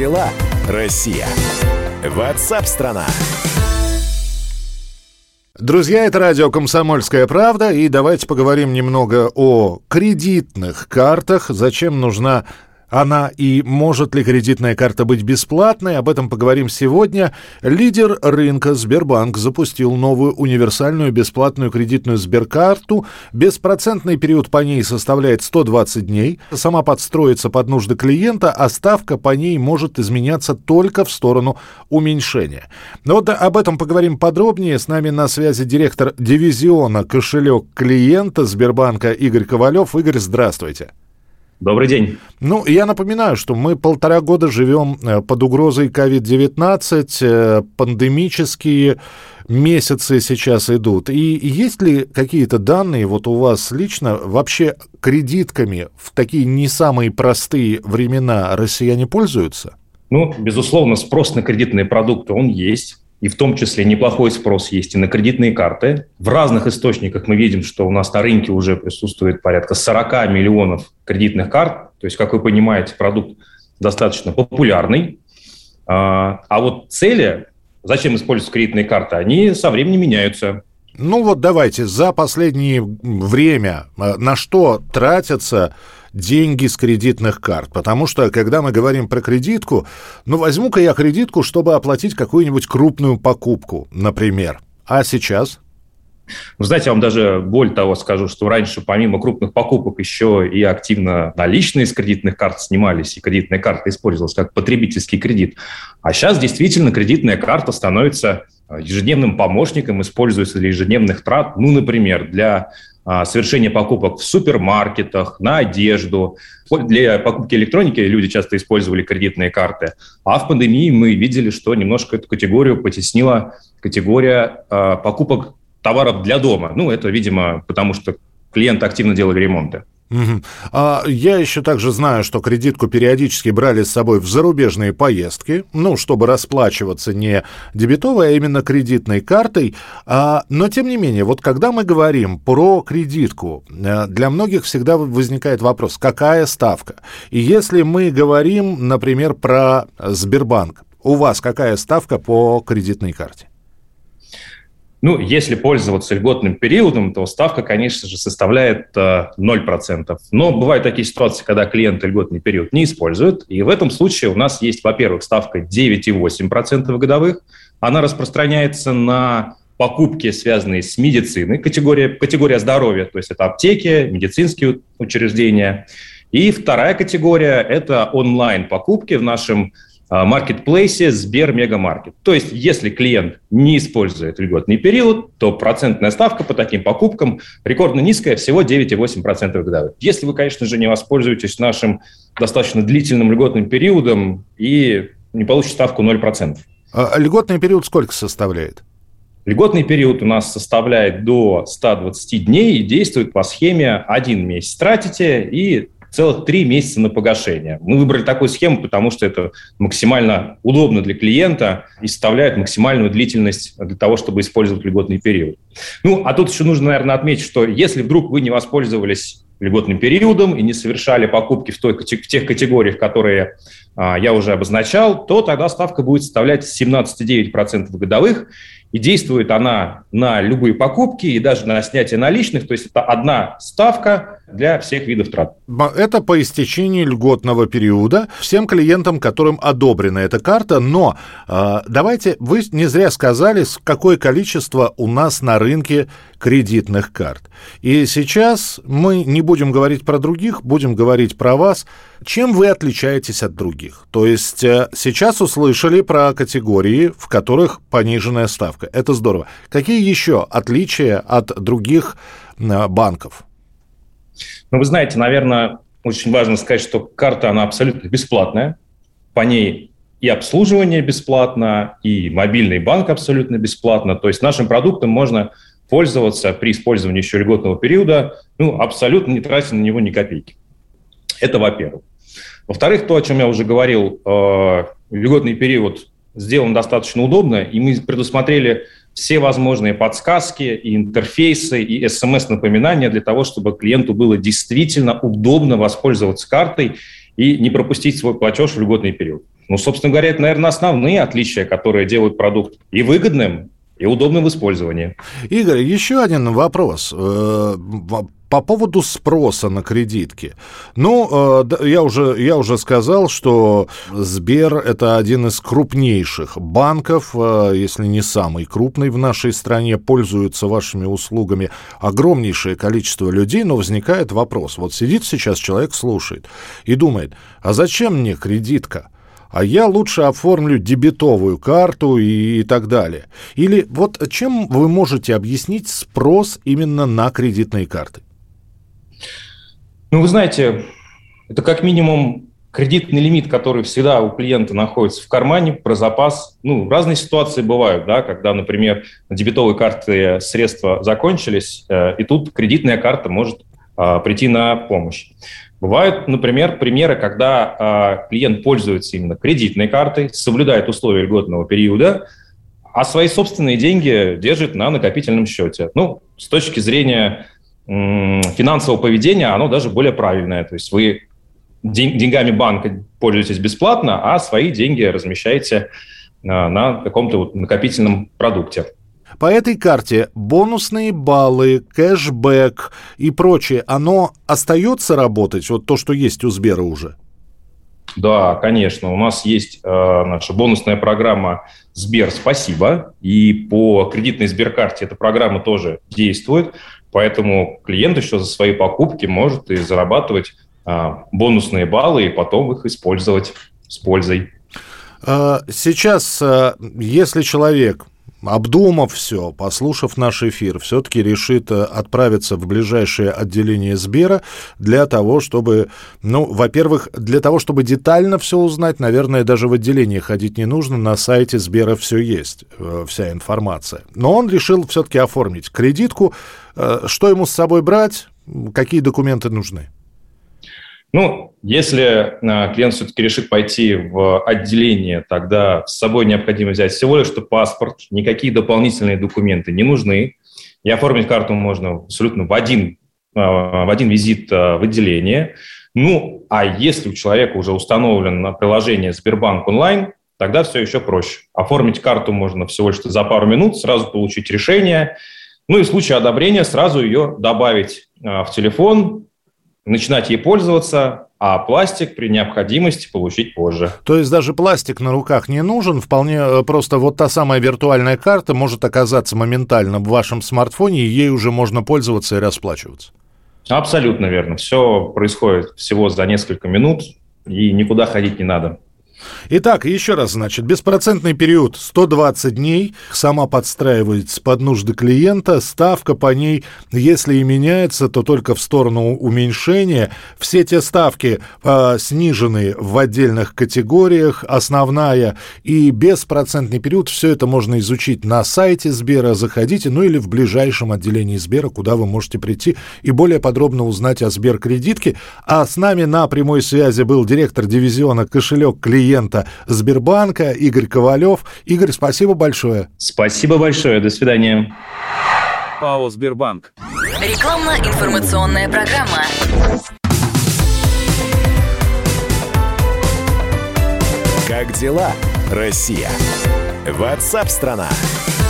дела, Россия? Ватсап-страна! Друзья, это радио «Комсомольская правда», и давайте поговорим немного о кредитных картах. Зачем нужна она и может ли кредитная карта быть бесплатной? Об этом поговорим сегодня. Лидер рынка Сбербанк запустил новую универсальную бесплатную кредитную Сберкарту. Беспроцентный период по ней составляет 120 дней. Сама подстроится под нужды клиента, а ставка по ней может изменяться только в сторону уменьшения. Но вот об этом поговорим подробнее. С нами на связи директор дивизиона «Кошелек клиента» Сбербанка Игорь Ковалев. Игорь, здравствуйте. Добрый день. Ну, я напоминаю, что мы полтора года живем э, под угрозой COVID-19, э, пандемические месяцы сейчас идут. И есть ли какие-то данные вот у вас лично вообще кредитками в такие не самые простые времена россияне пользуются? Ну, безусловно, спрос на кредитные продукты, он есть и в том числе неплохой спрос есть и на кредитные карты. В разных источниках мы видим, что у нас на рынке уже присутствует порядка 40 миллионов кредитных карт. То есть, как вы понимаете, продукт достаточно популярный. А, а вот цели, зачем используются кредитные карты, они со временем меняются. Ну вот давайте, за последнее время а, на что тратятся деньги с кредитных карт. Потому что, когда мы говорим про кредитку, ну, возьму-ка я кредитку, чтобы оплатить какую-нибудь крупную покупку, например. А сейчас? Вы знаете, я вам даже боль того скажу, что раньше помимо крупных покупок еще и активно наличные с кредитных карт снимались, и кредитная карта использовалась как потребительский кредит. А сейчас действительно кредитная карта становится ежедневным помощником, используется для ежедневных трат, ну, например, для а, совершения покупок в супермаркетах, на одежду. Для покупки электроники люди часто использовали кредитные карты. А в пандемии мы видели, что немножко эту категорию потеснила категория э, покупок товаров для дома. Ну, это, видимо, потому что клиенты активно делали ремонты. Угу. А я еще также знаю, что кредитку периодически брали с собой в зарубежные поездки, ну, чтобы расплачиваться не дебетовой, а именно кредитной картой. А, но, тем не менее, вот когда мы говорим про кредитку, э, для многих всегда возникает вопрос, какая ставка? И если мы говорим, например, про Сбербанк, у вас какая ставка по кредитной карте? Ну, если пользоваться льготным периодом, то ставка, конечно же, составляет э, 0%. Но бывают такие ситуации, когда клиенты льготный период не используют. И в этом случае у нас есть, во-первых, ставка 9,8% годовых. Она распространяется на покупки, связанные с медициной, категория, категория здоровья, то есть это аптеки, медицинские учреждения. И вторая категория – это онлайн-покупки в нашем маркетплейсе Сбер Мегамаркет. То есть, если клиент не использует льготный период, то процентная ставка по таким покупкам рекордно низкая, всего 9,8% годовых. Если вы, конечно же, не воспользуетесь нашим достаточно длительным льготным периодом и не получите ставку 0%. А льготный период сколько составляет? Льготный период у нас составляет до 120 дней и действует по схеме один месяц тратите и целых три месяца на погашение. Мы выбрали такую схему, потому что это максимально удобно для клиента и составляет максимальную длительность для того, чтобы использовать льготный период. Ну, а тут еще нужно, наверное, отметить, что если вдруг вы не воспользовались льготным периодом и не совершали покупки в, той, в тех категориях, которые а, я уже обозначал, то тогда ставка будет составлять 17,9% годовых, и действует она на любые покупки и даже на снятие наличных, то есть это одна ставка для всех видов трат. Это по истечении льготного периода всем клиентам, которым одобрена эта карта. Но э, давайте, вы не зря сказали, какое количество у нас на рынке кредитных карт. И сейчас мы не будем говорить про других, будем говорить про вас. Чем вы отличаетесь от других? То есть э, сейчас услышали про категории, в которых пониженная ставка. Это здорово. Какие еще отличия от других э, банков? Ну, вы знаете, наверное, очень важно сказать, что карта, она абсолютно бесплатная. По ней и обслуживание бесплатно, и мобильный банк абсолютно бесплатно. То есть нашим продуктом можно пользоваться при использовании еще льготного периода, ну, абсолютно не тратя на него ни копейки. Это во-первых. Во-вторых, то, о чем я уже говорил, э, льготный период сделан достаточно удобно, и мы предусмотрели все возможные подсказки и интерфейсы, и смс-напоминания для того, чтобы клиенту было действительно удобно воспользоваться картой и не пропустить свой платеж в льготный период. Ну, собственно говоря, это, наверное, основные отличия, которые делают продукт и выгодным, и удобным в использовании. Игорь, еще один вопрос э, по поводу спроса на кредитки. Ну, э, я уже, я уже сказал, что Сбер – это один из крупнейших банков, э, если не самый крупный в нашей стране, пользуются вашими услугами огромнейшее количество людей, но возникает вопрос. Вот сидит сейчас человек, слушает и думает, а зачем мне кредитка? А я лучше оформлю дебетовую карту и, и так далее. Или вот чем вы можете объяснить спрос именно на кредитные карты? Ну, вы знаете, это как минимум кредитный лимит, который всегда у клиента находится в кармане, про запас. Ну, разные ситуации бывают, да, когда, например, на дебетовой карте средства закончились, э, и тут кредитная карта может э, прийти на помощь. Бывают, например, примеры, когда э, клиент пользуется именно кредитной картой, соблюдает условия льготного периода, а свои собственные деньги держит на накопительном счете. Ну, с точки зрения э, финансового поведения, оно даже более правильное. То есть вы день, деньгами банка пользуетесь бесплатно, а свои деньги размещаете э, на каком-то вот накопительном продукте. По этой карте бонусные баллы, кэшбэк и прочее, оно остается работать, вот то, что есть у Сбера уже? Да, конечно. У нас есть э, наша бонусная программа Сбер Спасибо. И по кредитной Сберкарте эта программа тоже действует. Поэтому клиент еще за свои покупки может и зарабатывать э, бонусные баллы и потом их использовать с пользой. А, сейчас, э, если человек обдумав все, послушав наш эфир, все-таки решит э, отправиться в ближайшее отделение Сбера для того, чтобы, ну, во-первых, для того, чтобы детально все узнать, наверное, даже в отделение ходить не нужно, на сайте Сбера все есть, э, вся информация. Но он решил все-таки оформить кредитку. Э, что ему с собой брать? Какие документы нужны? Ну, если а, клиент все-таки решит пойти в отделение, тогда с собой необходимо взять всего лишь что паспорт, никакие дополнительные документы не нужны. И оформить карту можно абсолютно в один, а, в один визит а, в отделение. Ну, а если у человека уже установлено приложение Сбербанк онлайн, тогда все еще проще. Оформить карту можно всего лишь за пару минут, сразу получить решение. Ну и в случае одобрения сразу ее добавить в телефон, начинать ей пользоваться, а пластик при необходимости получить позже. То есть даже пластик на руках не нужен, вполне э, просто вот та самая виртуальная карта может оказаться моментально в вашем смартфоне, и ей уже можно пользоваться и расплачиваться. Абсолютно верно. Все происходит всего за несколько минут, и никуда ходить не надо. Итак, еще раз, значит, беспроцентный период 120 дней, сама подстраивается под нужды клиента, ставка по ней, если и меняется, то только в сторону уменьшения. Все те ставки э, снижены в отдельных категориях, основная и беспроцентный период, все это можно изучить на сайте Сбера, заходите, ну или в ближайшем отделении Сбера, куда вы можете прийти и более подробно узнать о Сберкредитке. А с нами на прямой связи был директор дивизиона «Кошелек клиента» клиента Сбербанка Игорь Ковалев. Игорь, спасибо большое. Спасибо большое. До свидания. ПАО «Сбербанк». Рекламно-информационная программа. Как дела, Россия? Ватсап-страна! страна